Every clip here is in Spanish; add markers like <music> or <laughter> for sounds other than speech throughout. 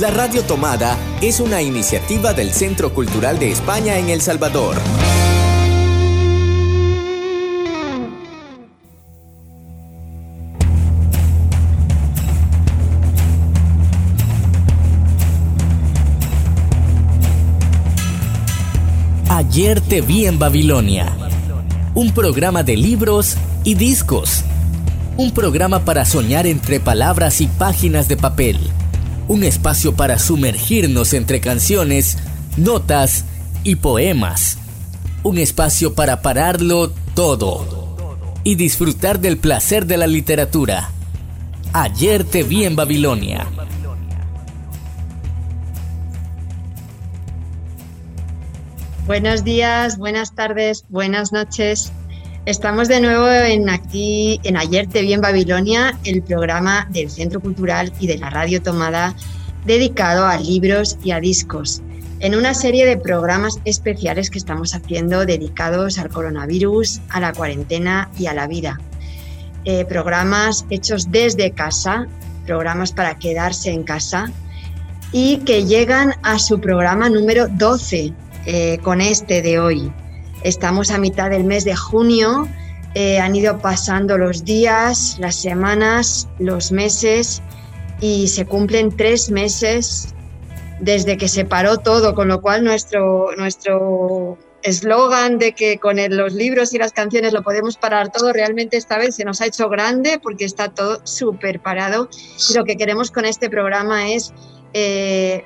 La Radio Tomada es una iniciativa del Centro Cultural de España en El Salvador. Ayer te vi en Babilonia. Un programa de libros y discos. Un programa para soñar entre palabras y páginas de papel. Un espacio para sumergirnos entre canciones, notas y poemas. Un espacio para pararlo todo y disfrutar del placer de la literatura. Ayer te vi en Babilonia. Buenos días, buenas tardes, buenas noches. Estamos de nuevo en aquí en Ayer te vi en Babilonia, el programa del Centro Cultural y de la Radio Tomada dedicado a libros y a discos, en una serie de programas especiales que estamos haciendo dedicados al coronavirus, a la cuarentena y a la vida. Eh, programas hechos desde casa, programas para quedarse en casa y que llegan a su programa número 12 eh, con este de hoy. Estamos a mitad del mes de junio, eh, han ido pasando los días, las semanas, los meses y se cumplen tres meses desde que se paró todo, con lo cual nuestro nuestro eslogan de que con los libros y las canciones lo podemos parar todo, realmente esta vez se nos ha hecho grande porque está todo súper parado. Lo que queremos con este programa es eh,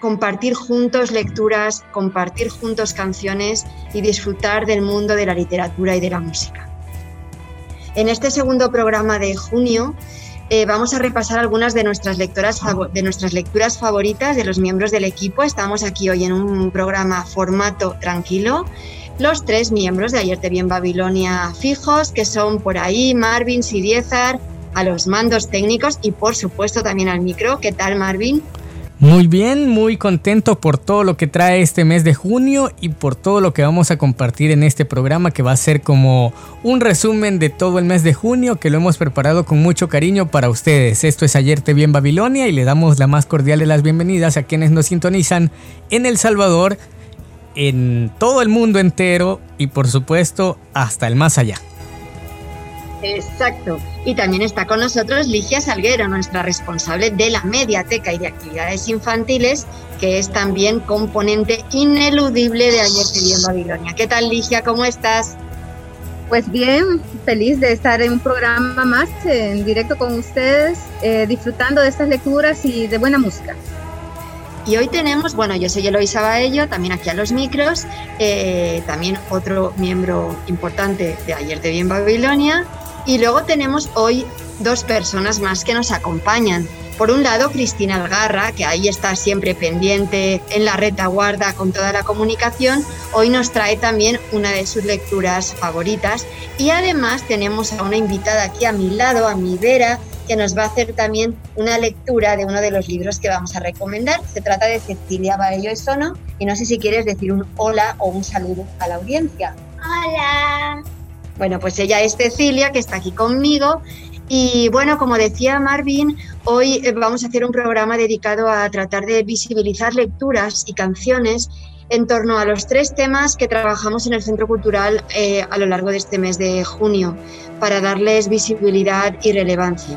compartir juntos lecturas, compartir juntos canciones y disfrutar del mundo de la literatura y de la música. En este segundo programa de junio eh, vamos a repasar algunas de nuestras, lectoras, de nuestras lecturas favoritas de los miembros del equipo. Estamos aquí hoy en un programa formato tranquilo. Los tres miembros de Ayer te vi en Babilonia fijos, que son por ahí Marvin, Sidiezar, a los mandos técnicos y por supuesto también al micro. ¿Qué tal Marvin? Muy bien, muy contento por todo lo que trae este mes de junio y por todo lo que vamos a compartir en este programa que va a ser como un resumen de todo el mes de junio que lo hemos preparado con mucho cariño para ustedes. Esto es Ayer Te Vi en Babilonia y le damos la más cordial de las bienvenidas a quienes nos sintonizan en El Salvador, en todo el mundo entero y por supuesto hasta el más allá. Exacto. Y también está con nosotros Ligia Salguero, nuestra responsable de la mediateca y de actividades infantiles, que es también componente ineludible de Ayer te en Babilonia. ¿Qué tal Ligia? ¿Cómo estás? Pues bien, feliz de estar en un programa más en directo con ustedes, eh, disfrutando de estas lecturas y de buena música. Y hoy tenemos, bueno, yo soy Eloisa Baello, también aquí a los micros, eh, también otro miembro importante de Ayer te vi en Babilonia, y luego tenemos hoy dos personas más que nos acompañan. Por un lado, Cristina Algarra, que ahí está siempre pendiente en la retaguarda con toda la comunicación, hoy nos trae también una de sus lecturas favoritas. Y además tenemos a una invitada aquí a mi lado, a mi vera, que nos va a hacer también una lectura de uno de los libros que vamos a recomendar. Se trata de Cecilia Baello Sono y no sé si quieres decir un hola o un saludo a la audiencia. Hola. Bueno, pues ella es Cecilia, que está aquí conmigo. Y bueno, como decía Marvin, hoy eh, vamos a hacer un programa dedicado a tratar de visibilizar lecturas y canciones en torno a los tres temas que trabajamos en el Centro Cultural eh, a lo largo de este mes de junio, para darles visibilidad y relevancia.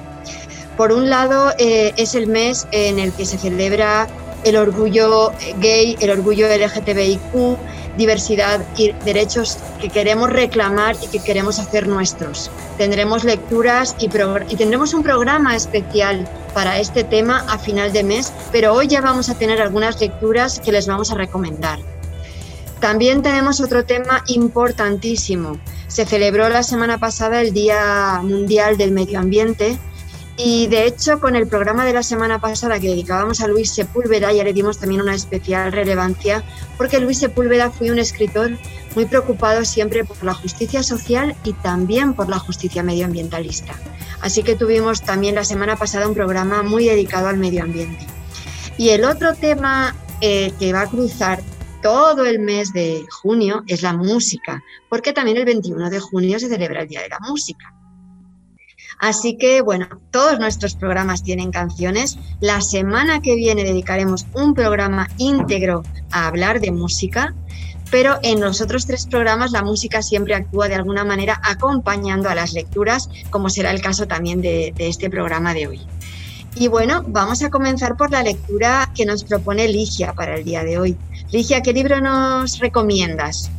Por un lado, eh, es el mes en el que se celebra el orgullo gay, el orgullo LGTBIQ, diversidad y derechos que queremos reclamar y que queremos hacer nuestros. Tendremos lecturas y, tendremos un programa especial para este tema a final de mes, pero hoy ya vamos a tener algunas lecturas que les vamos a recomendar. También tenemos otro tema importantísimo. Se celebró la semana pasada el Día Mundial del Medio Ambiente y de hecho, con el programa de la semana pasada que dedicábamos a Luis Sepúlveda, ya le dimos también una especial relevancia, porque Luis Sepúlveda fue un escritor muy preocupado siempre por la justicia social y también por la justicia medioambientalista. Así que tuvimos también la semana pasada un programa muy dedicado al medio ambiente. Y el otro tema eh, que va a cruzar todo el mes de junio es la música, porque también el 21 de junio se celebra el Día de la Música. Así que, bueno, todos nuestros programas tienen canciones. La semana que viene dedicaremos un programa íntegro a hablar de música, pero en los otros tres programas la música siempre actúa de alguna manera acompañando a las lecturas, como será el caso también de, este programa de hoy. Y bueno, vamos a comenzar por la lectura que nos propone Ligia para el día de hoy. Ligia, ¿qué libro nos recomiendas?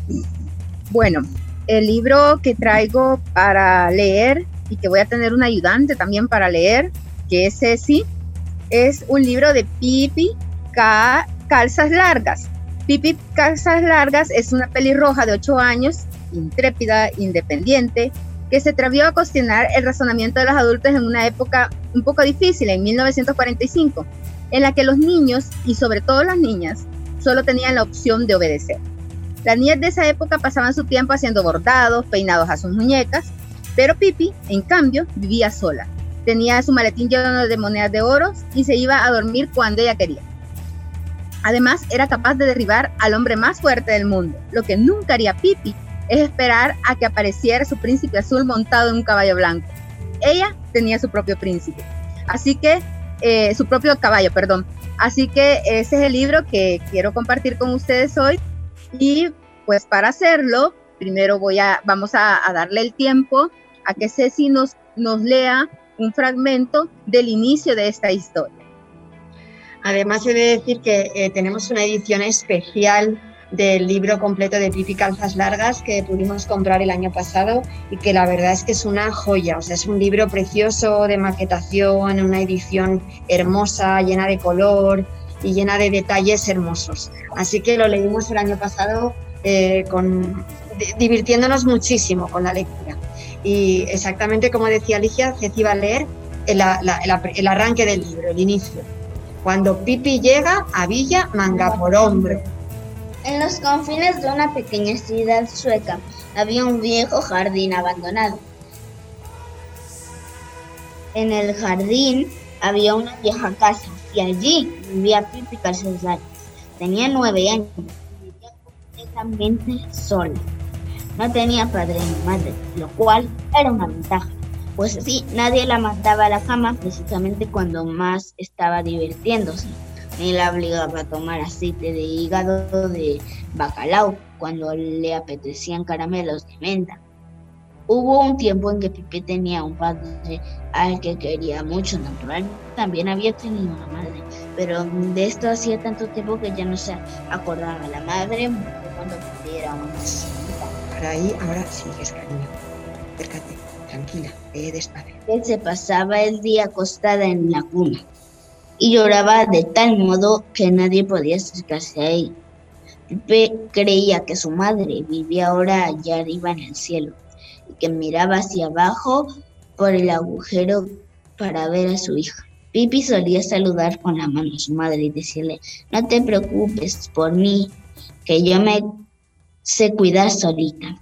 Bueno, el libro que traigo para leer y que voy a tener un ayudante también para leer, que es Ceci, es un libro de Pipi Calzas Largas. Pipi Calzas Largas es una pelirroja de 8 años, intrépida, independiente, que se atrevió a cuestionar el razonamiento de los adultos en una época un poco difícil, en 1945, en la que los niños, y sobre todo las niñas, solo tenían la opción de obedecer. Las niñas de esa época pasaban su tiempo haciendo bordados, peinados a sus muñecas, pero Pipi, en cambio, vivía sola. Tenía su maletín lleno de monedas de oro y se iba a dormir cuando ella quería. Además, era capaz de derribar al hombre más fuerte del mundo. Lo que nunca haría Pipi es esperar a que apareciera su príncipe azul montado en un caballo blanco. Ella tenía su propio príncipe. Así que, eh, su propio caballo, perdón. Así que ese es el libro que quiero compartir con ustedes hoy. Y pues para hacerlo, primero voy a, vamos a, darle el tiempo a que Ceci nos, nos lea un fragmento del inicio de esta historia. Además, he de decir que eh, tenemos una edición especial del libro completo de Pipi Calzas Largas que pudimos comprar el año pasado y que la verdad es que es una joya, o sea, es un libro precioso de maquetación, una edición hermosa, llena de color y llena de detalles hermosos. Así que lo leímos el año pasado eh, con, divirtiéndonos muchísimo con la lectura. Y exactamente como decía Ligia, Ceci va a leer el, arranque del libro, el inicio. Cuando Pipi llega a Villa Manga por hombro en los confines de una pequeña ciudad sueca había un viejo jardín abandonado. En el jardín había una vieja casa y allí vivía Pipi Calzas Tenía nueve años y vivía completamente sola. No tenía padre ni madre, lo cual era una ventaja, pues así nadie la mandaba a la cama precisamente cuando más estaba divirtiéndose ni la obligaba a tomar aceite de hígado de bacalao cuando le apetecían caramelos de menta. Hubo un tiempo en que Pipe tenía un padre al que quería mucho, natural. También había tenido una madre, pero de esto hacía tanto tiempo que ya no se acordaba. La madre cuando pudiera una Ahí, ahora sigues, cariño. Acércate, tranquila, ve despacio. Él se pasaba el día acostada en la cuna y lloraba de tal modo que nadie podía acercarse a él. Pepe creía que su madre vivía ahora allá arriba en el cielo y que miraba hacia abajo por el agujero para ver a su hija. Pipi solía saludar con la mano a su madre y decirle, no te preocupes por mí, que yo me sé cuidar solita.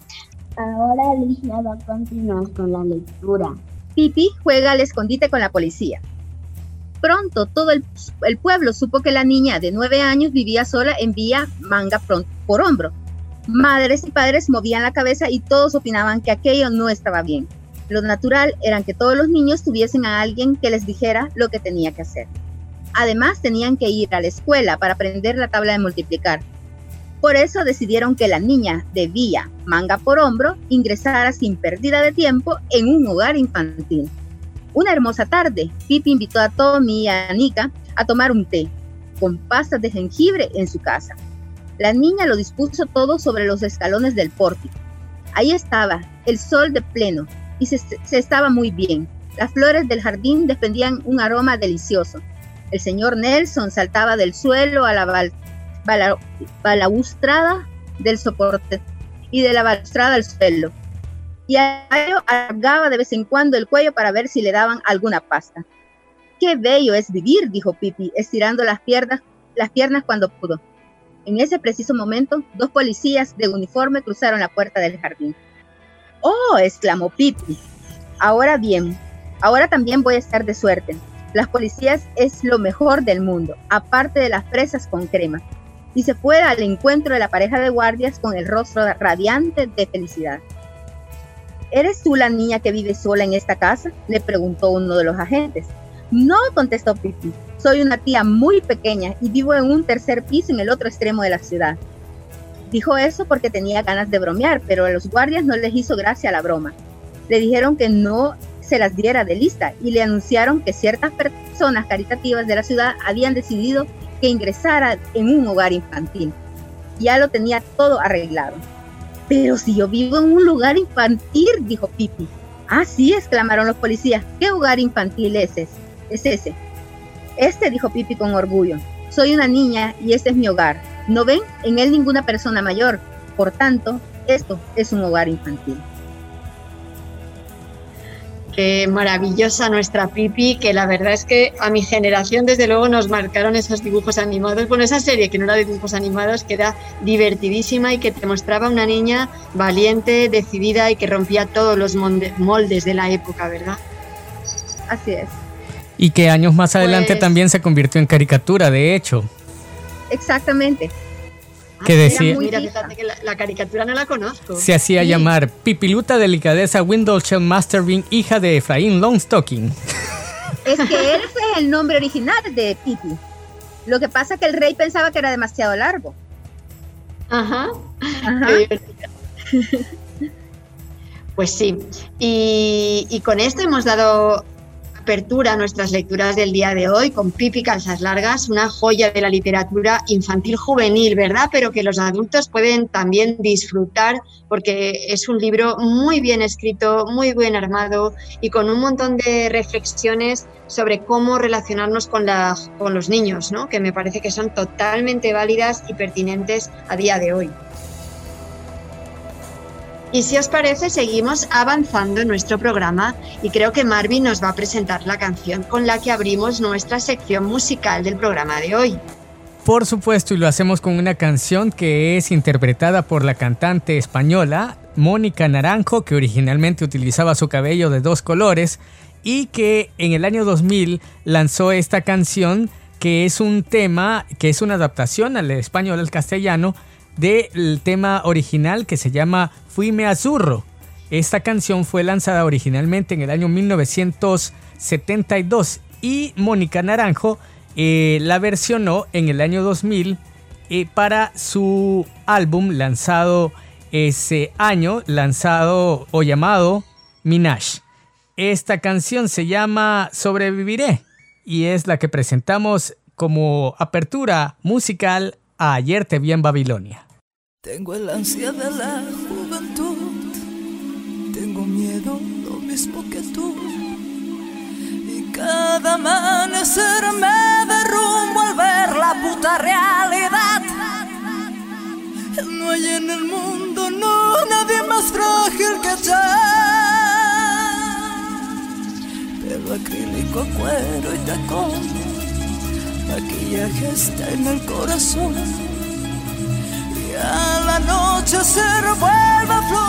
Ahora Alicia va a continuar con la lectura. Pipi juega al escondite con la policía. Pronto todo el, pueblo supo que la niña de nueve años vivía sola en vía manga por hombro. Madres y padres movían la cabeza y todos opinaban que aquello no estaba bien. Lo natural era que todos los niños tuviesen a alguien que les dijera lo que tenía que hacer. Además, tenían que ir a la escuela para aprender la tabla de multiplicar. Por eso decidieron que la niña debía, manga por hombro, ingresara sin pérdida de tiempo en un hogar infantil. Una hermosa tarde, Pipi invitó a Tommy y a Nika a tomar un té con pastas de jengibre en su casa. La niña lo dispuso todo sobre los escalones del pórtico. Ahí estaba, el sol de pleno, y se, estaba muy bien. Las flores del jardín defendían un aroma delicioso. El señor Nelson saltaba del suelo a la balaustrada del soporte y de la balaustrada al suelo y alargaba de vez en cuando el cuello para ver si le daban alguna pasta. Qué bello es vivir, dijo Pipi, estirando las piernas, las piernas cuando pudo. En ese preciso momento, dos policías de uniforme cruzaron la puerta del jardín. ¡Oh! exclamó Pipi. Ahora bien, ahora también voy a estar de suerte. Las policías es lo mejor del mundo, aparte de las fresas con crema. Y se fue al encuentro de la pareja de guardias con el rostro radiante de felicidad. ¿Eres tú la niña que vive sola en esta casa? Le preguntó uno de los agentes. No, contestó Pipi. Soy una tía muy pequeña y vivo en un tercer piso en el otro extremo de la ciudad. Dijo eso porque tenía ganas de bromear, pero a los guardias no les hizo gracia la broma. Le dijeron que no se las diera de lista y le anunciaron que ciertas personas caritativas de la ciudad habían decidido que ingresara en un hogar infantil. Ya lo tenía todo arreglado. Pero si yo vivo en un lugar infantil, dijo Pipi. Ah, sí, exclamaron los policías. ¿Qué hogar infantil es ese? Es ese. Este, dijo Pipi con orgullo. Soy una niña y este es mi hogar. No ven en él ninguna persona mayor. Por tanto, esto es un hogar infantil. Qué maravillosa nuestra Pipi, que la verdad es que a mi generación desde luego nos marcaron esos dibujos animados. Bueno, esa serie que no era de dibujos animados, que era divertidísima y que te mostraba una niña valiente, decidida y que rompía todos los moldes de la época, ¿verdad? Así es. Y que años más adelante pues también se convirtió en caricatura, de hecho. Exactamente que decía. Mira, fíjate que la, caricatura no la conozco. Se hacía llamar Pipiluta Delicadeza Windowshell Masterbean, hija de Efraín Longstocking. Es que ese <laughs> es el nombre original de Pipi. Lo que pasa es que el rey pensaba que era demasiado largo. Ajá. Ajá. Pues sí. Y, y con esto hemos dado apertura a nuestras lecturas del día de hoy con Pipi Calzas Largas, una joya de la literatura infantil juvenil, ¿verdad? Pero que los adultos pueden también disfrutar porque es un libro muy bien escrito, muy bien armado y con un montón de reflexiones sobre cómo relacionarnos con, los niños, ¿no? que me parece que son totalmente válidas y pertinentes a día de hoy. Y si os parece, seguimos avanzando en nuestro programa y creo que Marvin nos va a presentar la canción con la que abrimos nuestra sección musical del programa de hoy. Por supuesto, y lo hacemos con una canción que es interpretada por la cantante española Mónica Naranjo, que originalmente utilizaba su cabello de dos colores y que en el año 2000 lanzó esta canción que es un tema, que es una adaptación al español, al castellano, del tema original que se llama Fuime Azurro. Esta canción fue lanzada originalmente en el año 1972 y Mónica Naranjo eh, la versionó en el año 2000 eh, para su álbum lanzado ese año, lanzado o llamado Minash. Esta canción se llama Sobreviviré y es la que presentamos como apertura musical a Ayer te vi en Babilonia. Tengo el ansia de la juventud, tengo miedo lo mismo que tú. Y cada amanecer me derrumbo al ver la puta realidad. No hay en el mundo, no, nadie más frágil que yo. Pelo acrílico, cuero y tacón, maquillaje está en el corazón al anochecer vuelve a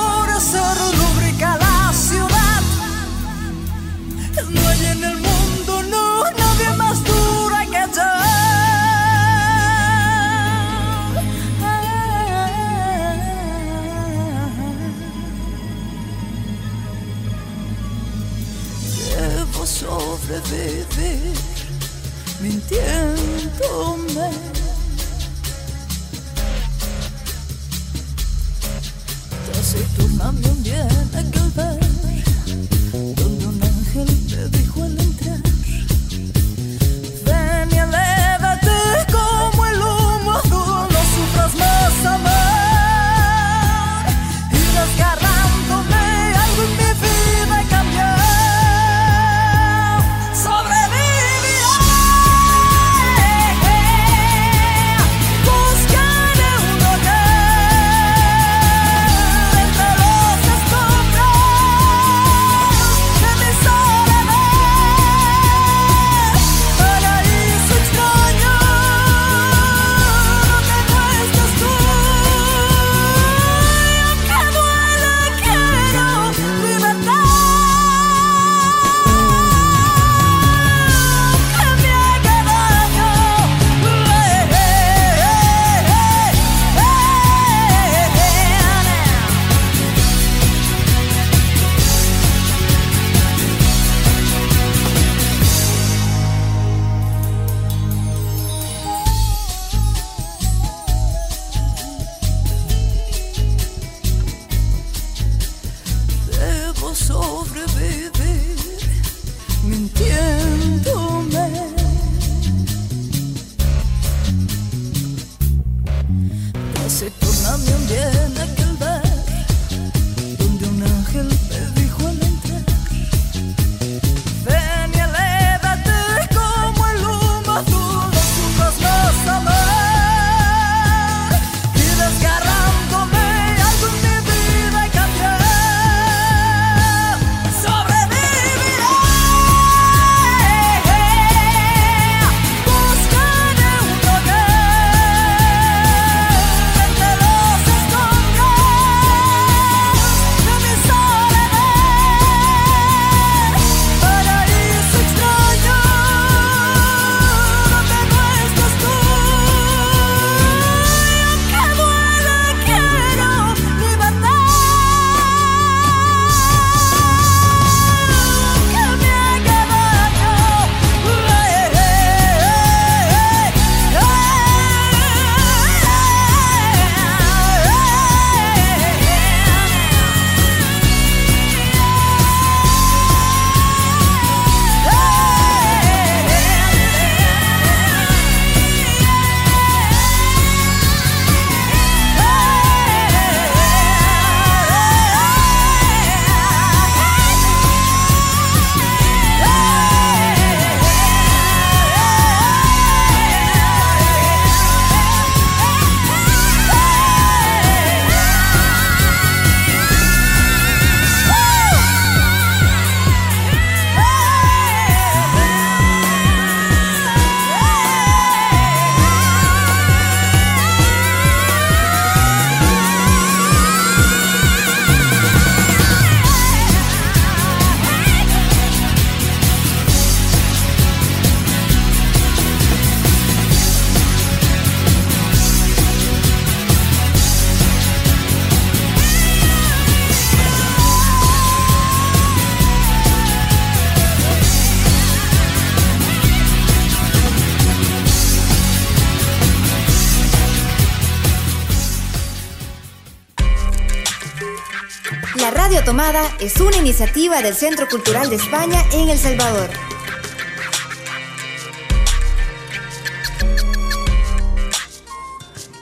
es una iniciativa del Centro Cultural de España en El Salvador.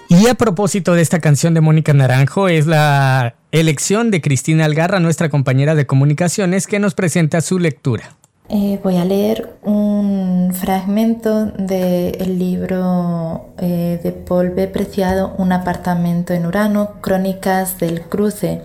Y a propósito de esta canción de Mónica Naranjo, es la elección de Cristina Algarra, nuestra compañera de comunicaciones, que nos presenta su lectura. Eh, voy a leer un fragmento del libro eh, de Paul B. Preciado, Un apartamento en Urano, Crónicas del Cruce.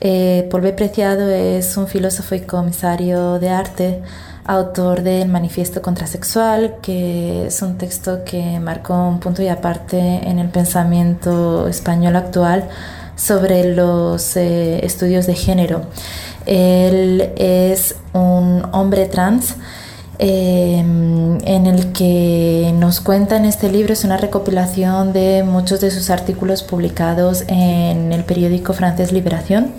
Eh, Paul B. Preciado es un filósofo y comisario de arte, autor del Manifiesto Contrasexual, que es un texto que marcó un punto y aparte en el pensamiento español actual sobre los eh, estudios de género. Él es un hombre trans Em, en el que nos cuenta en este libro, es una recopilación de muchos de sus artículos publicados en el periódico francés Liberación.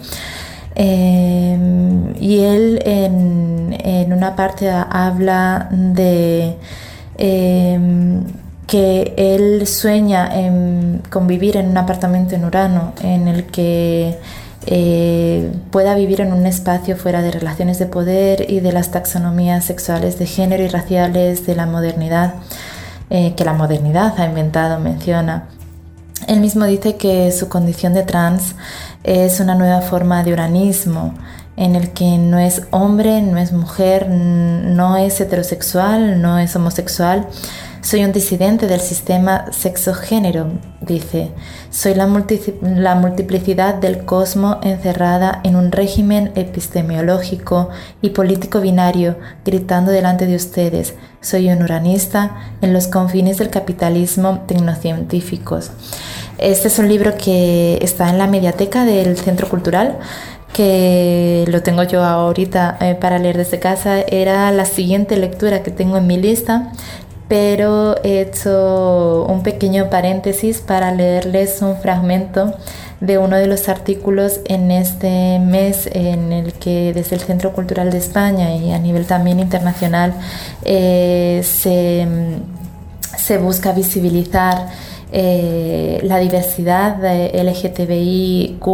Em, y él en, una parte habla de em, que él sueña en convivir en un apartamento en Urano en el que eh, pueda vivir en un espacio fuera de relaciones de poder y de las taxonomías sexuales de género y raciales de la modernidad, eh, que la modernidad ha inventado, menciona. Él mismo dice que su condición de trans es una nueva forma de uranismo, en el que no es hombre, no es mujer, no es heterosexual, no es homosexual, soy un disidente del sistema sexo-género, dice. Soy la, multiplicidad del cosmos encerrada en un régimen epistemológico y político binario, gritando delante de ustedes. Soy un uranista en los confines del capitalismo tecnocientíficos. Este es un libro que está en la mediateca del Centro Cultural que lo tengo yo ahorita eh, para leer desde casa, era la siguiente lectura que tengo en mi lista pero he hecho un pequeño paréntesis para leerles un fragmento de uno de los artículos en este mes en el que desde el Centro Cultural de España y a nivel también internacional eh, se, busca visibilizar eh, la diversidad LGTBIQ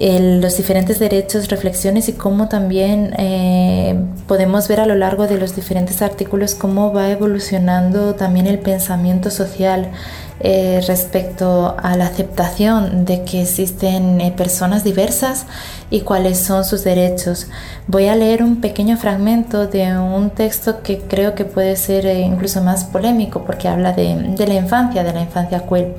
los diferentes derechos, reflexiones y cómo también eh, podemos ver a lo largo de los diferentes artículos cómo va evolucionando también el pensamiento social eh, respecto a la aceptación de que existen eh, personas diversas y cuáles son sus derechos. Voy a leer un pequeño fragmento de un texto que creo que puede ser incluso más polémico porque habla de, la infancia, de la infancia queer.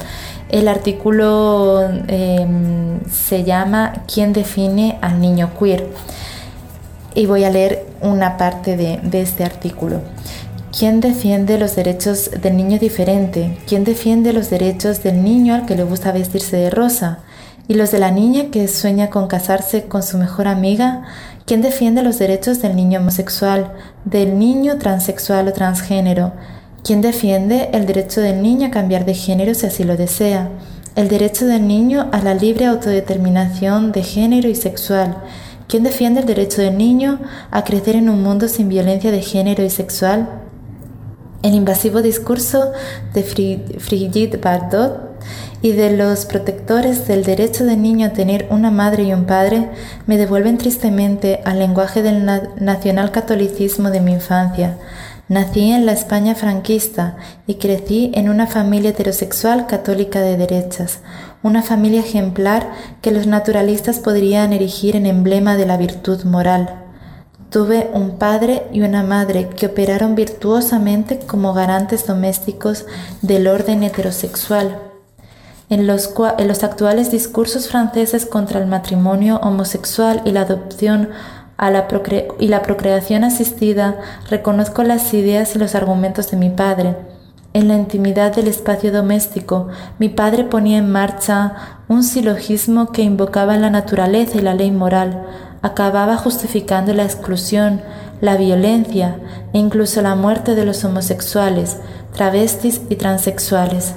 El artículo em, se llama ¿Quién define al niño queer? Y voy a leer una parte de este artículo. ¿Quién defiende los derechos del niño diferente? ¿Quién defiende los derechos del niño al que le gusta vestirse de rosa? ¿Y los de la niña que sueña con casarse con su mejor amiga? ¿Quién defiende los derechos del niño homosexual, del niño transexual o transgénero? ¿Quién defiende el derecho del niño a cambiar de género si así lo desea, el derecho del niño a la libre autodeterminación de género y sexual, ¿Quién defiende el derecho del niño a crecer en un mundo sin violencia de género y sexual. El invasivo discurso de Brigitte Bardot y de los protectores del derecho del niño a tener una madre y un padre me devuelven tristemente al lenguaje del nacionalcatolicismo de mi infancia, Nací en la España franquista y crecí en una familia heterosexual católica de derechas, una familia ejemplar que los naturalistas podrían erigir en emblema de la virtud moral. Tuve un padre y una madre que operaron virtuosamente como garantes domésticos del orden heterosexual. En los, actuales discursos franceses contra el matrimonio homosexual y la adopción y la procreación asistida, reconozco las ideas y los argumentos de mi padre. En la intimidad del espacio doméstico, mi padre ponía en marcha un silogismo que invocaba la naturaleza y la ley moral, acababa justificando la exclusión, la violencia e incluso la muerte de los homosexuales, travestis y transexuales.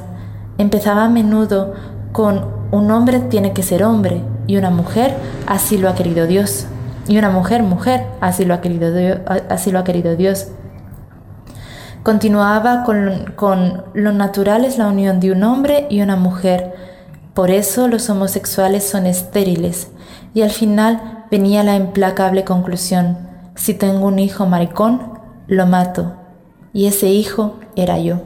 Empezaba a menudo con un hombre tiene que ser hombre y una mujer así lo ha querido Dios y una mujer, mujer, así lo ha querido, así lo ha querido Dios. Continuaba con, con lo natural es la unión de un hombre y una mujer. Por eso los homosexuales son estériles. Y al final venía la implacable conclusión, si tengo un hijo maricón, lo mato. Y ese hijo era yo.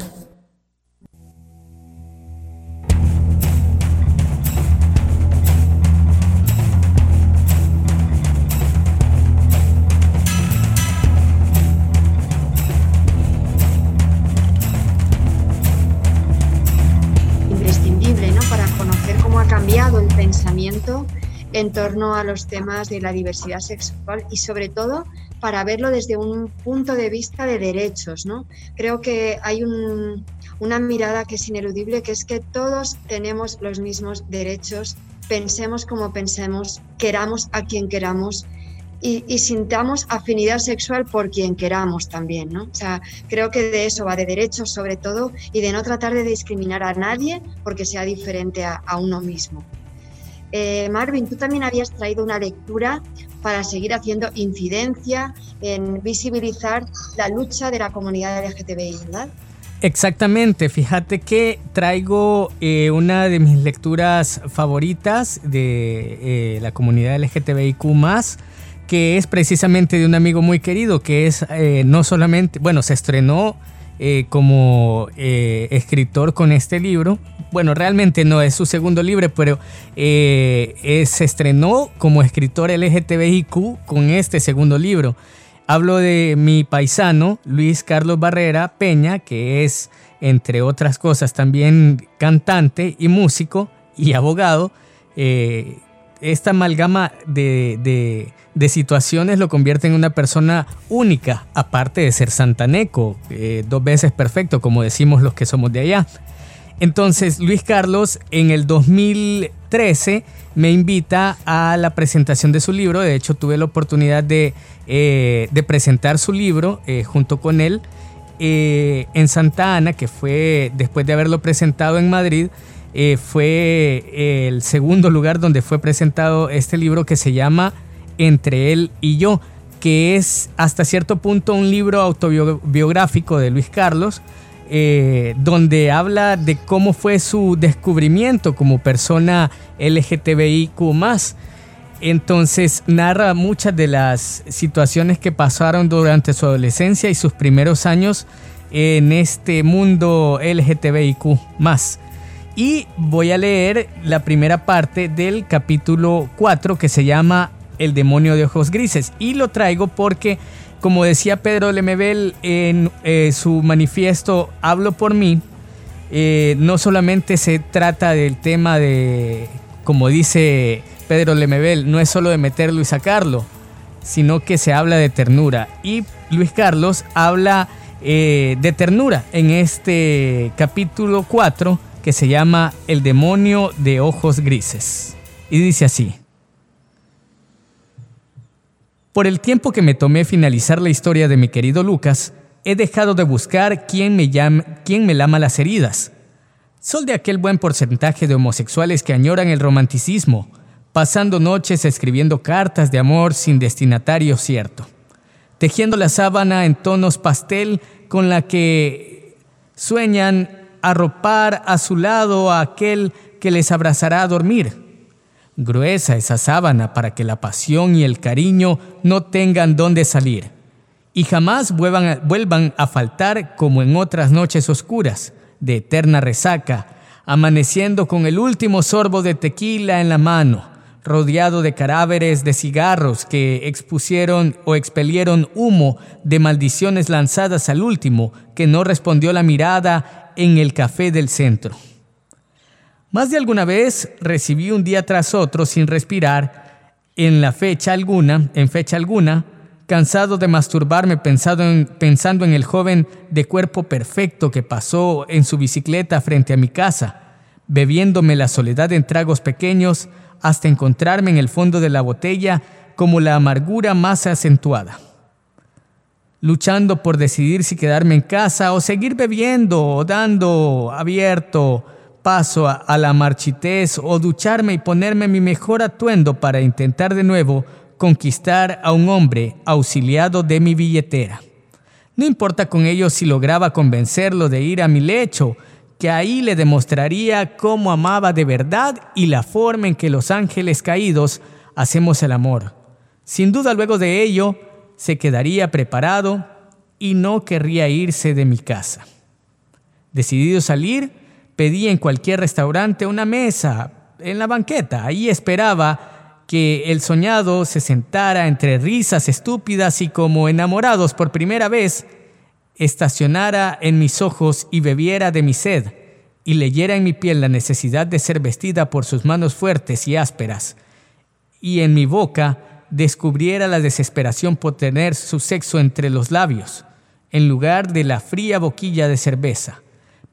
En torno a los temas de la diversidad sexual y sobre todo para verlo desde un punto de vista de derechos. ¿no? Creo que hay una mirada que es ineludible, que es que todos tenemos los mismos derechos, pensemos como pensemos, queramos a quien queramos. Y, y, sintamos afinidad sexual por quien queramos también, ¿no? O sea, creo que de eso va, de derechos sobre todo, y de no tratar de discriminar a nadie porque sea diferente a uno mismo. Eh, Marvin, tú también habías traído una lectura para seguir haciendo incidencia en visibilizar la lucha de la comunidad LGTBI, ¿verdad? Exactamente, fíjate que traigo eh, una de mis lecturas favoritas de eh, la comunidad LGTBIQ que es precisamente de un amigo muy querido, que es no solamente, bueno, se estrenó como escritor con este libro, bueno, realmente no es su segundo libro, pero eh, se estrenó como escritor LGTBIQ con este segundo libro. Hablo de mi paisano Luis Carlos Barrera Peña, que es, entre otras cosas, también cantante y músico y abogado. Eh, esta amalgama de, situaciones lo convierte en una persona única, aparte de ser santaneco, eh, dos veces perfecto, como decimos los que somos de allá. Entonces, Luis Carlos en el 2013 me invita a la presentación de su libro. De hecho, tuve la oportunidad de, eh, presentar su libro eh, junto con él eh, en Santa Ana, que fue después de haberlo presentado en Madrid. Fue el segundo lugar donde fue presentado este libro que se llama Entre él y yo, que es hasta cierto punto un libro autobiográfico de Luis Carlos, eh, donde habla de cómo fue su descubrimiento como persona LGTBIQ. Entonces narra muchas de las situaciones que pasaron durante su adolescencia y sus primeros años en este mundo LGTBIQ Y voy a leer la primera parte del capítulo 4 que se llama El demonio de ojos grises. Y lo traigo porque, como decía Pedro Lemebel en eh, su manifiesto Hablo por mí, eh, no solamente se trata del tema de, como dice Pedro Lemebel, no es solo de meterlo y sacarlo, sino que se habla de ternura. Y Luis Carlos habla eh, de ternura en este capítulo 4 que se llama El demonio de ojos grises. Y dice así. Por el tiempo que me tomé finalizar la historia de mi querido Lucas, he dejado de buscar quién me, llama, quién me lama las heridas. Soy de aquel buen porcentaje de homosexuales que añoran el romanticismo, pasando noches escribiendo cartas de amor sin destinatario cierto tejiendo la sábana en tonos pastel con la que sueñan arropar a su lado a aquel que les abrazará a dormir. Gruesa esa sábana para que la pasión y el cariño no tengan dónde salir y jamás vuelvan vuelvan a faltar como en otras noches oscuras, de eterna resaca, amaneciendo con el último sorbo de tequila en la mano, rodeado de cadáveres de cigarros que expusieron o expelieron humo de maldiciones lanzadas al último que no respondió la mirada en el café del centro. Más de alguna vez recibí un día tras otro sin respirar, en la fecha alguna, en fecha alguna, cansado de masturbarme pensando en, pensando en el joven de cuerpo perfecto que pasó en su bicicleta frente a mi casa, bebiéndome la soledad en tragos pequeños, hasta encontrarme en el fondo de la botella como la amargura más acentuada. Luchando por decidir si quedarme en casa o seguir bebiendo o dando abierto paso a, la marchitez o ducharme y ponerme mi mejor atuendo para intentar de nuevo conquistar a un hombre auxiliado de mi billetera. No importa con ello si lograba convencerlo de ir a mi lecho que ahí le demostraría cómo amaba de verdad y la forma en que los ángeles caídos hacemos el amor. Sin duda luego de ello se quedaría preparado y no querría irse de mi casa. Decidido salir, pedí en cualquier restaurante una mesa en la banqueta. Ahí esperaba que el soñado se sentara entre risas estúpidas y como enamorados por primera vez, estacionara en mis ojos y bebiera de mi sed, y leyera en mi piel la necesidad de ser vestida por sus manos fuertes y ásperas, y en mi boca descubriera la desesperación por tener su sexo entre los labios, en lugar de la fría boquilla de cerveza.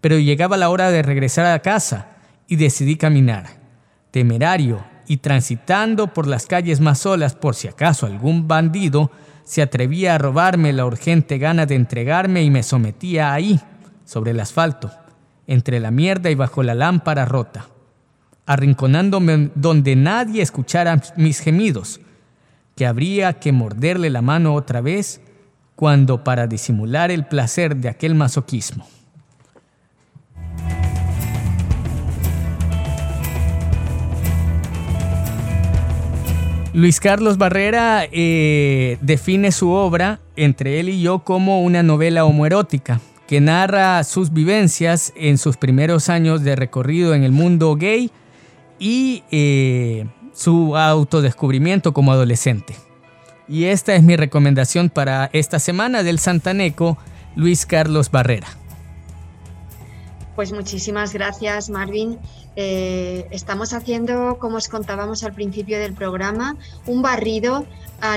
Pero llegaba la hora de regresar a casa y decidí caminar, temerario y transitando por las calles más solas por si acaso algún bandido se atrevía a robarme la urgente gana de entregarme y me sometía ahí, sobre el asfalto, entre la mierda y bajo la lámpara rota, arrinconándome donde nadie escuchara mis gemidos, que habría que morderle la mano otra vez cuando para disimular el placer de aquel masoquismo. Luis Carlos Barrera eh, define su obra, entre él y yo, como una novela homoerótica que narra sus vivencias en sus primeros años de recorrido en el mundo gay y eh, su autodescubrimiento como adolescente. Y esta es mi recomendación para esta semana del Santaneco, Luis Carlos Barrera. Pues muchísimas gracias, Marvin. Eh, estamos haciendo, como os contábamos al principio del programa, un barrido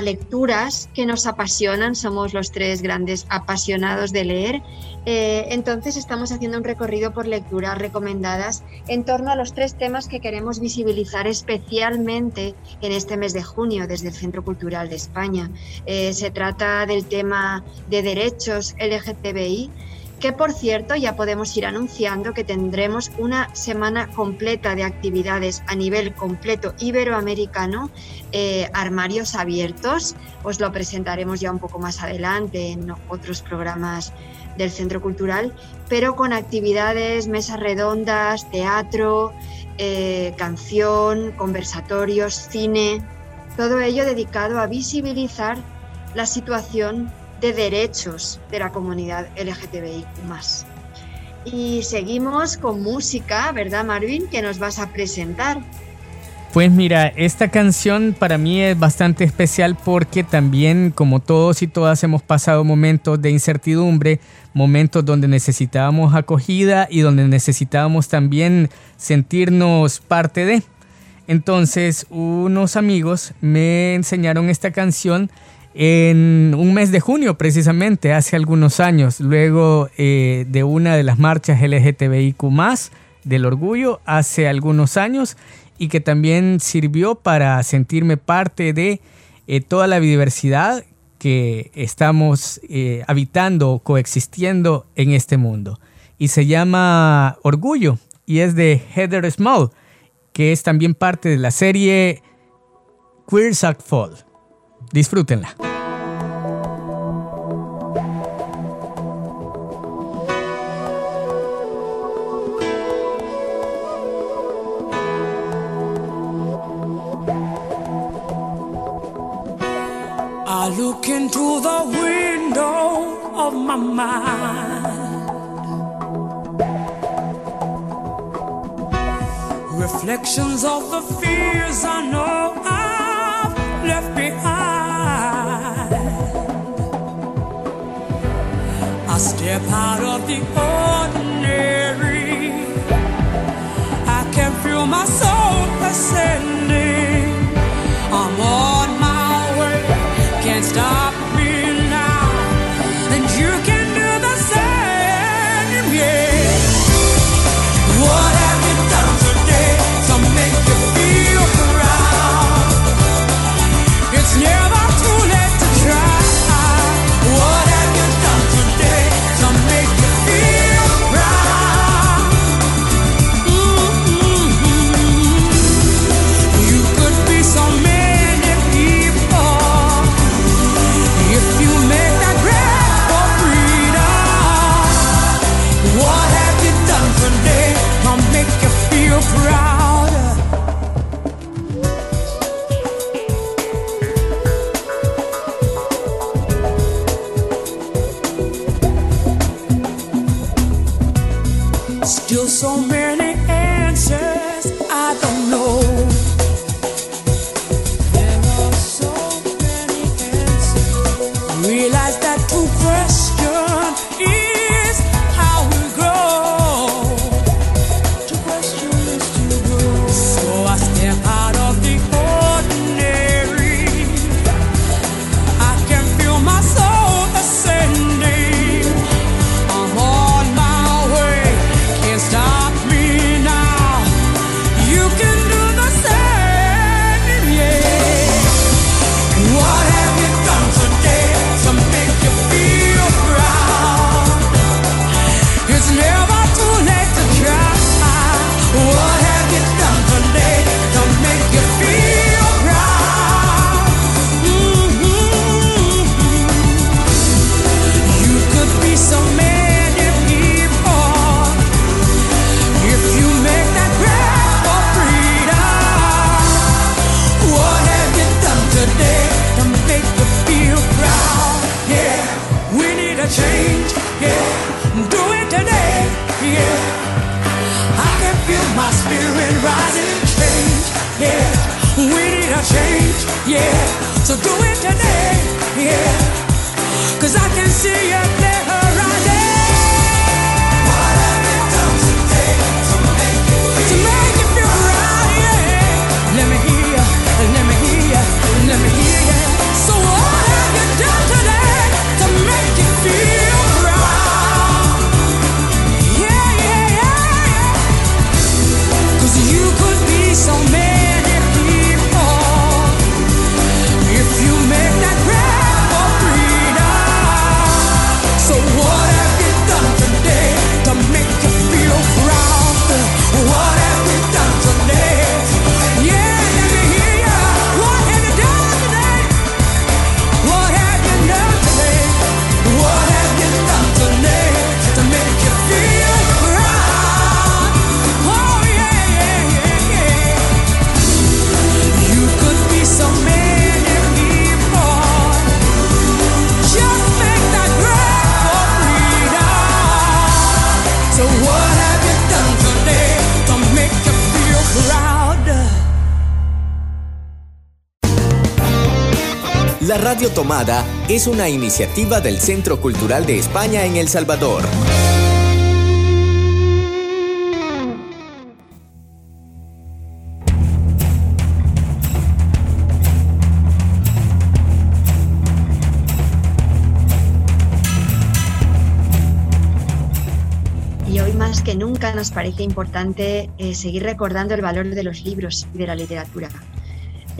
lecturas que nos apasionan. Somos los tres grandes apasionados de leer. Eh, entonces estamos haciendo un recorrido por lecturas recomendadas en torno a los tres temas que queremos visibilizar especialmente en este mes de junio desde el Centro Cultural de España. Eh, se trata del tema de derechos LGTBI que por cierto ya podemos ir anunciando que tendremos una semana completa de actividades a nivel completo iberoamericano, eh, armarios abiertos, os lo presentaremos ya un poco más adelante en otros programas del Centro Cultural, pero con actividades, mesas redondas, teatro, eh, canción, conversatorios, cine, Todo ello dedicado a visibilizar la situación de derechos de la comunidad LGTBIQ. Y seguimos con música, ¿verdad, Marvin? Que nos vas a presentar. Pues mira, esta canción para mí es bastante especial porque también, como todos y todas, hemos pasado momentos de incertidumbre, momentos donde necesitábamos acogida y donde necesitábamos también sentirnos parte de. Entonces, unos amigos me enseñaron esta canción en un mes de junio, precisamente, hace algunos años, luego eh, de una de las marchas LGTBIQ del orgullo, hace algunos años, y que también sirvió para sentirme parte de eh, toda la biodiversidad que estamos eh, habitando, coexistiendo en este mundo. Y se llama Orgullo y es de Heather Small, que es también parte de la serie Queer Sack Fall. Disfrútenla. Look into the window of my mind. Reflections of the fears I know I've left behind. I step out of the ordinary. I can feel my soul ascending. Radio Tomada es una iniciativa del Centro Cultural de España en El Salvador. Y hoy más que nunca nos parece importante eh, seguir recordando el valor de los libros y de la literatura.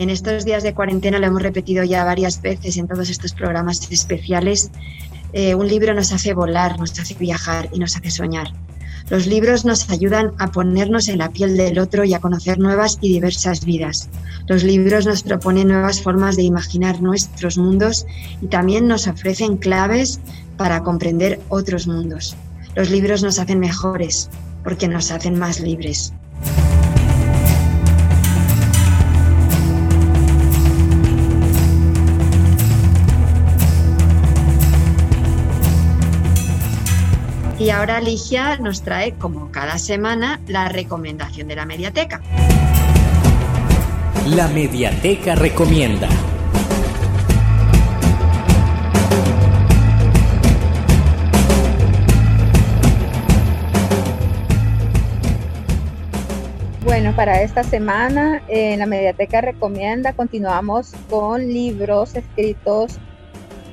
En estos días de cuarentena lo hemos repetido ya varias veces en todos estos programas especiales. eh, un libro nos hace volar, nos hace viajar y nos hace soñar. Los libros nos ayudan a ponernos en la piel del otro y a conocer nuevas y diversas vidas. Los libros nos proponen nuevas formas de imaginar nuestros mundos y también nos ofrecen claves para comprender otros mundos. Los libros nos hacen mejores porque nos hacen más libres. Y ahora Ligia nos trae, como cada semana, la recomendación de la mediateca. La Mediateca Recomienda. Bueno, para esta semana en la Mediateca Recomienda continuamos con libros escritos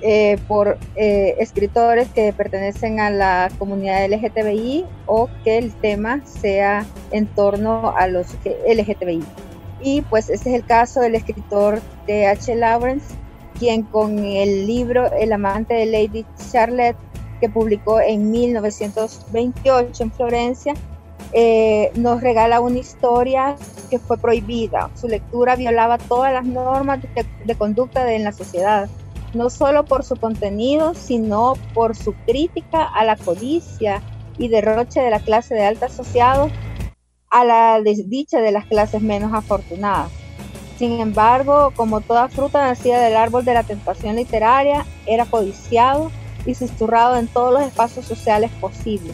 eh, por eh, escritores que pertenecen a la comunidad LGTBI o que el tema sea en torno a los LGTBI. Y pues ese es el caso del escritor T.H. Lawrence, quien con el libro El amante de Lady Charlotte, que publicó en 1928 en Florencia, eh, nos regala una historia que fue prohibida. Su lectura violaba todas las normas de, de conducta de, en la sociedad, no solo por su contenido, sino por su crítica a la codicia y derroche de la clase de alta asociados a la desdicha de las clases menos afortunadas. Sin embargo, como toda fruta nacida del árbol de la tentación literaria, era codiciado y susurrado en todos los espacios sociales posibles,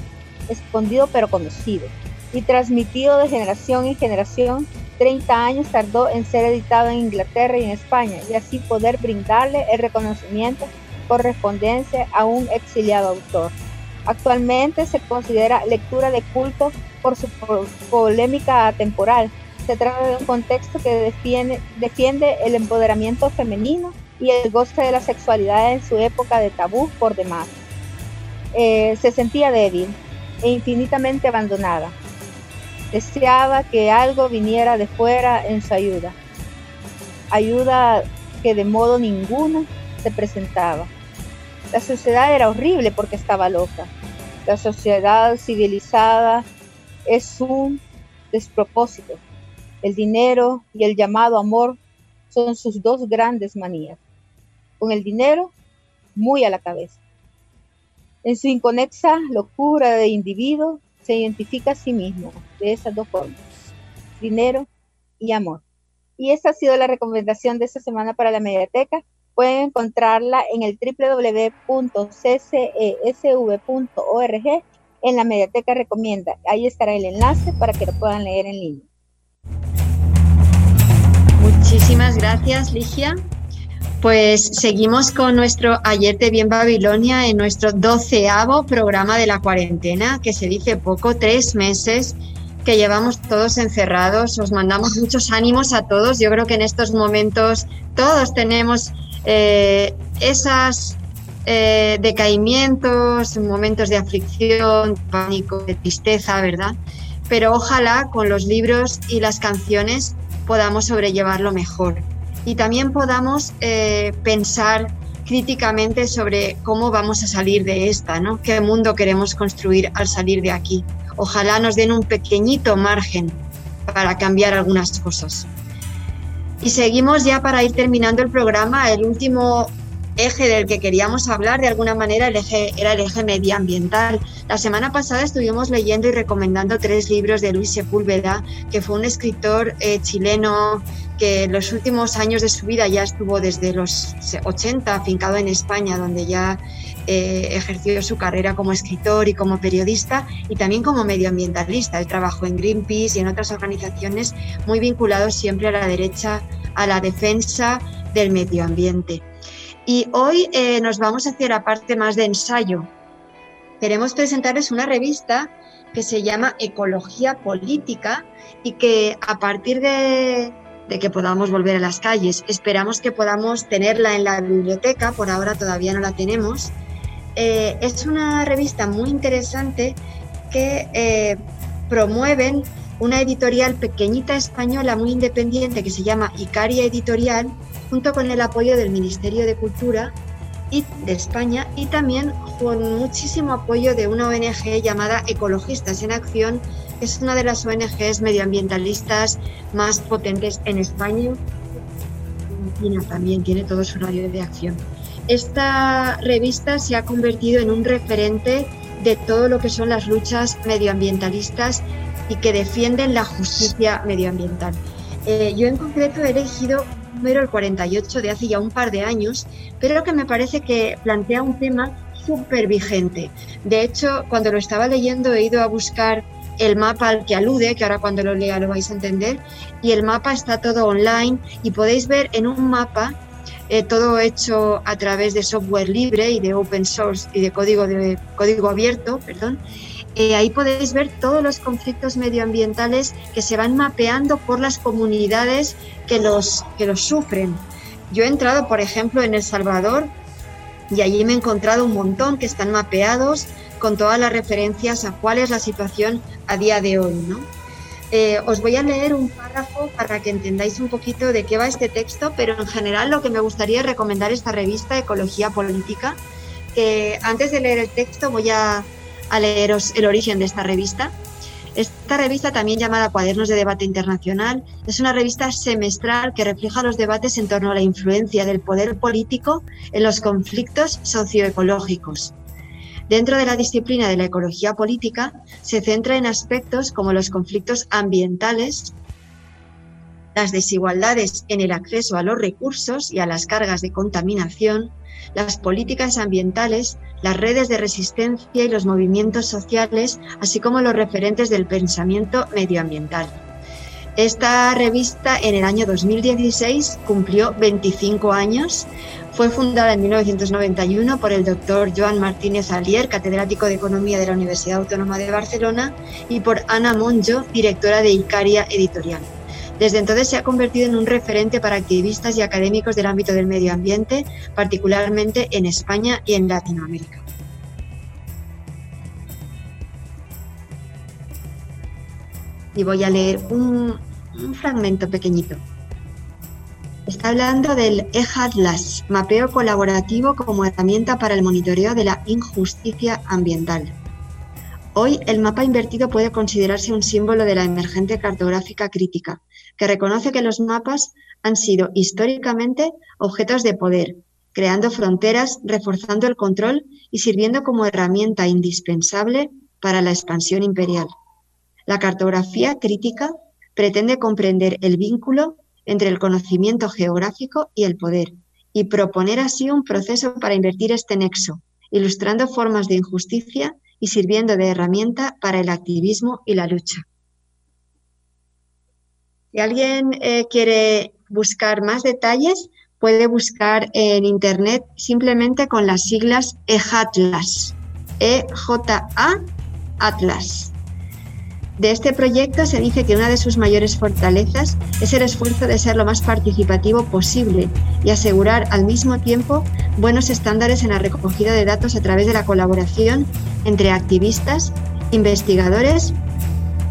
escondido pero conocido, y transmitido de generación en generación. 30 años tardó en ser editado en Inglaterra y en España, y así poder brindarle el reconocimiento correspondiente a un exiliado autor. Actualmente se considera lectura de culto por su polémica atemporal. Se trata de un contexto que defiende, defiende el empoderamiento femenino y el goce de la sexualidad en su época de tabú por demás. Eh, se sentía débil e infinitamente abandonada. Deseaba que algo viniera de fuera en su ayuda. Ayuda que de modo ninguno se presentaba. La sociedad era horrible porque estaba loca. La sociedad civilizada es un despropósito. El dinero y el llamado amor son sus dos grandes manías. Con el dinero, muy a la cabeza. En su inconexa locura de individuo, se identifica a sí mismo de esas dos formas, dinero y amor. Y esa ha sido la recomendación de esta semana para la mediateca. Pueden encontrarla en el www.ccesv.org en la mediateca recomienda. Ahí estará el enlace para que lo puedan leer en línea. Muchísimas gracias, Ligia. Pues seguimos con nuestro Ayer te vi en Babilonia en nuestro doceavo programa de la cuarentena, que se dice poco, tres meses que llevamos todos encerrados. Os mandamos muchos ánimos a todos. Yo creo que en estos momentos todos tenemos eh, esas eh, decaimientos, momentos de aflicción, pánico, de tristeza, ¿verdad? Pero ojalá con los libros y las canciones podamos sobrellevarlo mejor y también podamos eh, pensar críticamente sobre cómo vamos a salir de esta, ¿no? ¿Qué mundo queremos construir al salir de aquí? Ojalá nos den un pequeñito margen para cambiar algunas cosas. Y seguimos ya para ir terminando el programa. El último eje del que queríamos hablar, de alguna manera, el eje, era el eje medioambiental. La semana pasada estuvimos leyendo y recomendando tres libros de Luis Sepúlveda, que fue un escritor eh, chileno que en los últimos años de su vida ya estuvo desde los 80 afincado en España, donde ya eh, ejerció su carrera como escritor y como periodista y también como medioambientalista. Él trabajó en Greenpeace y en otras organizaciones muy vinculados siempre a la derecha, a la defensa del medio ambiente. Y hoy eh, nos vamos a hacer la parte más de ensayo. Queremos presentarles una revista que se llama Ecología Política y que a partir de, de que podamos volver a las calles, esperamos que podamos tenerla en la biblioteca, por ahora todavía no la tenemos. Eh, es una revista muy interesante que eh, promueven una editorial pequeñita española muy independiente que se llama Icaria Editorial, junto con el apoyo del Ministerio de Cultura y de España y también con muchísimo apoyo de una ONG llamada Ecologistas en Acción, es una de las ONGs medioambientalistas más potentes en España. Argentina también tiene todo su radio de acción. Esta revista se ha convertido en un referente de todo lo que son las luchas medioambientalistas y que defienden la justicia medioambiental. Eh, yo en concreto he elegido el número el 48 de hace ya un par de años, pero que me parece que plantea un tema súper vigente. De hecho, cuando lo estaba leyendo he ido a buscar el mapa al que alude, que ahora cuando lo lea lo vais a entender, y el mapa está todo online y podéis ver en un mapa eh, todo hecho a través de software libre y de open source y de código, de, código abierto, perdón, eh, ahí podéis ver todos los conflictos medioambientales que se van mapeando por las comunidades que los, que los sufren. Yo he entrado, por ejemplo, en El Salvador y allí me he encontrado un montón que están mapeados con todas las referencias a cuál es la situación a día de hoy. ¿no? Eh, os voy a leer un párrafo para que entendáis un poquito de qué va este texto, pero en general lo que me gustaría es recomendar esta revista Ecología Política, que antes de leer el texto voy a a leeros el origen de esta revista. Esta revista, también llamada Cuadernos de Debate Internacional, es una revista semestral que refleja los debates en torno a la influencia del poder político en los conflictos socioecológicos. Dentro de la disciplina de la ecología política, se centra en aspectos como los conflictos ambientales, las desigualdades en el acceso a los recursos y a las cargas de contaminación, las políticas ambientales, las redes de resistencia y los movimientos sociales, así como los referentes del pensamiento medioambiental. Esta revista en el año 2016 cumplió 25 años. Fue fundada en 1991 por el doctor Joan Martínez Alier, catedrático de Economía de la Universidad Autónoma de Barcelona, y por Ana Monjo, directora de Icaria Editorial. Desde entonces se ha convertido en un referente para activistas y académicos del ámbito del medio ambiente, particularmente en España y en Latinoamérica. Y voy a leer un, un fragmento pequeñito. Está hablando del EJATLAS, mapeo colaborativo como herramienta para el monitoreo de la injusticia ambiental. Hoy el mapa invertido puede considerarse un símbolo de la emergente cartográfica crítica, que reconoce que los mapas han sido históricamente objetos de poder, creando fronteras, reforzando el control y sirviendo como herramienta indispensable para la expansión imperial. La cartografía crítica pretende comprender el vínculo entre el conocimiento geográfico y el poder y proponer así un proceso para invertir este nexo, ilustrando formas de injusticia y sirviendo de herramienta para el activismo y la lucha. Si alguien eh, quiere buscar más detalles, puede buscar en internet simplemente con las siglas EJATLAS, E-J-A Atlas. De este proyecto se dice que una de sus mayores fortalezas es el esfuerzo de ser lo más participativo posible y asegurar al mismo tiempo buenos estándares en la recogida de datos a través de la colaboración entre activistas, investigadores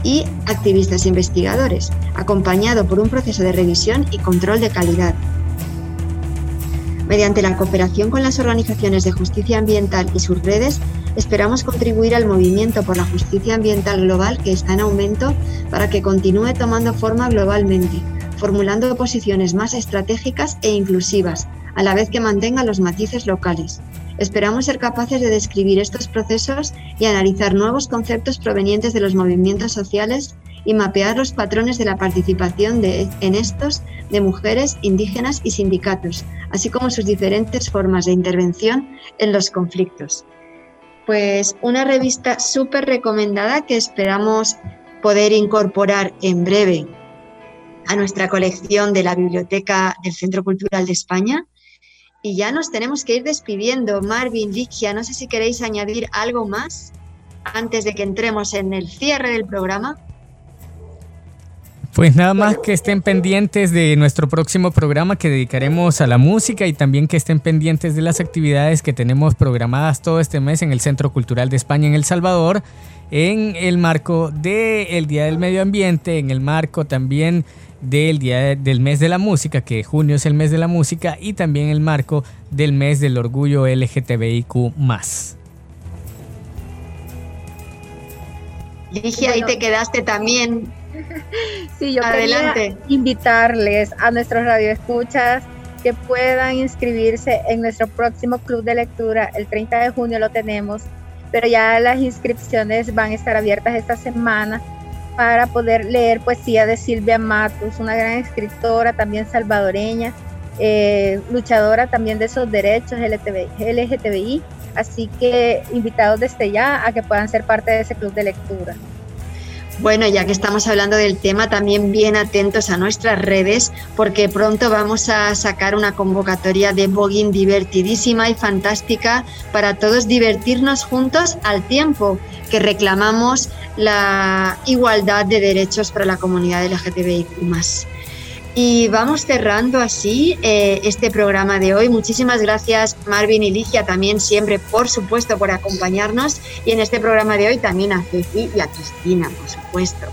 y activistas investigadores, acompañado por un proceso de revisión y control de calidad. Mediante la cooperación con las organizaciones de justicia ambiental y sus redes, esperamos contribuir al movimiento por la justicia ambiental global que está en aumento para que continúe tomando forma globalmente, formulando posiciones más estratégicas e inclusivas, a la vez que mantenga los matices locales. Esperamos ser capaces de describir estos procesos y analizar nuevos conceptos provenientes de los movimientos sociales y mapear los patrones de la participación de, en estos de mujeres, indígenas y sindicatos, así como sus diferentes formas de intervención en los conflictos. Pues una revista súper recomendada que esperamos poder incorporar en breve a nuestra colección de la Biblioteca del Centro Cultural de España Y ya nos tenemos que ir despidiendo. Marvin, Ligia, no sé si queréis añadir algo más antes de que entremos en el cierre del programa. Pues nada más que estén pendientes de nuestro próximo programa que dedicaremos a la música y también que estén pendientes de las actividades que tenemos programadas todo este mes en el Centro Cultural de España en El Salvador, en el marco del Día del Medio Ambiente, en el marco también del Día del Mes de la Música, que junio es el mes de la música, y también el marco del mes del orgullo LGTBIQ. Ligia, ahí te quedaste también <laughs> Sí, yo Adelante. quería invitarles a nuestros radioescuchas que puedan inscribirse en nuestro próximo club de lectura. El 30 de junio lo tenemos, pero ya las inscripciones van a estar abiertas esta semana para poder leer poesía de Silvia Matus, una gran escritora también salvadoreña, eh, luchadora también de esos derechos LGTBI, LGTBI. Así que invitados desde ya a que puedan ser parte de ese club de lectura. Bueno, ya que estamos hablando del tema, también bien atentos a nuestras redes, porque pronto vamos a sacar una convocatoria de blogging divertidísima y fantástica para todos divertirnos juntos al tiempo que reclamamos la igualdad de derechos para la comunidad LGTBIQ. Y vamos cerrando así eh, este programa de hoy. Muchísimas gracias Marvin y Ligia también siempre, por supuesto, por acompañarnos. Y en este programa de hoy también a Ceci y a Cristina, por supuesto.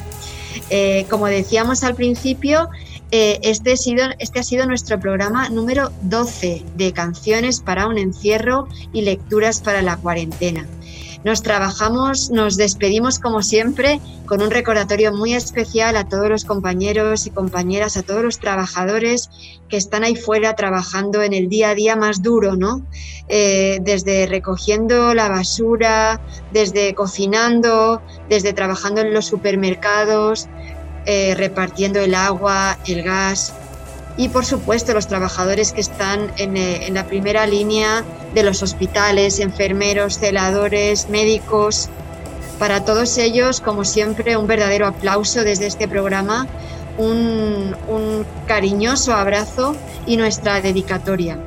Eh, como decíamos al principio, eh, este, ha sido, este ha sido nuestro programa número 12 de canciones para un encierro y lecturas para la cuarentena. Nos trabajamos, nos despedimos como siempre con un recordatorio muy especial a todos los compañeros y compañeras, a todos los trabajadores que están ahí fuera trabajando en el día a día más duro, ¿no? Eh, desde recogiendo la basura, desde cocinando, desde trabajando en los supermercados, eh, repartiendo el agua, el gas, y por supuesto los trabajadores que están en, eh, en, la primera línea de los hospitales, enfermeros, celadores, médicos. Para todos ellos, como siempre, un verdadero aplauso desde este programa, un, un cariñoso abrazo y nuestra dedicatoria.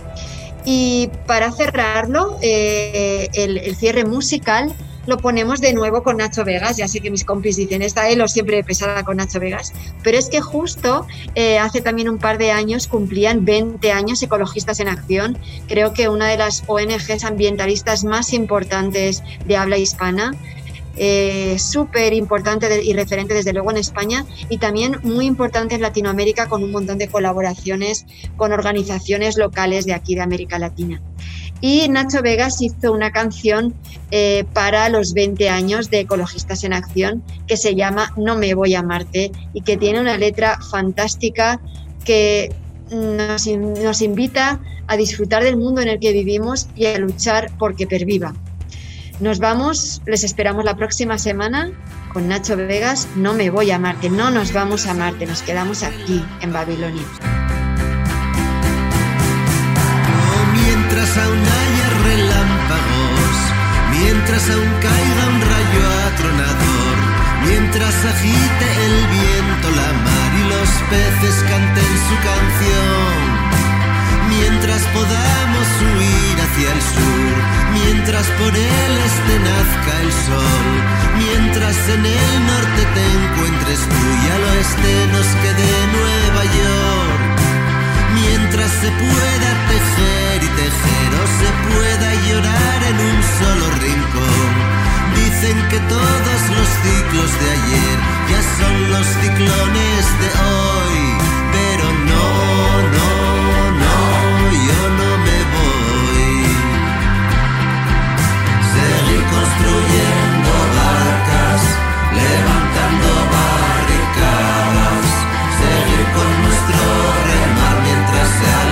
Y para cerrarlo, eh, el, el cierre musical lo ponemos de nuevo con Nacho Vegas. Ya sé que mis compis dicen, esta Elo siempre pesada con Nacho Vegas, pero es que justo eh, hace también un par de años cumplían 20 años Ecologistas en Acción. Creo que una de las ONGs ambientalistas más importantes de habla hispana. Eh, súper importante y referente desde luego en España y también muy importante en Latinoamérica con un montón de colaboraciones con organizaciones locales de aquí de América Latina. Y Nacho Vegas hizo una canción eh, para los 20 años de Ecologistas en Acción que se llama No me voy a Marte y que tiene una letra fantástica que nos, nos invita a disfrutar del mundo en el que vivimos y a luchar porque perviva. Nos vamos, les esperamos la próxima semana con Nacho Vegas. No me voy a Marte, no nos vamos a Marte, nos quedamos aquí en Babilonia. Mientras aún haya relámpagos, mientras aún caiga un rayo atronador, mientras agite el viento la mar y los peces canten su canción, mientras podamos huir hacia el sur, mientras por el este nazca el sol, mientras en el norte te encuentres tú y al oeste nos quede Nueva York. Mientras se pueda tejer y tejer o se pueda llorar en un solo rincón. Dicen que todos los ciclos de ayer ya son los ciclones de hoy. Pero no, no, no, yo no me voy. Seguir construyendo barcas, levantando barricadas, seguir con nuestro mientras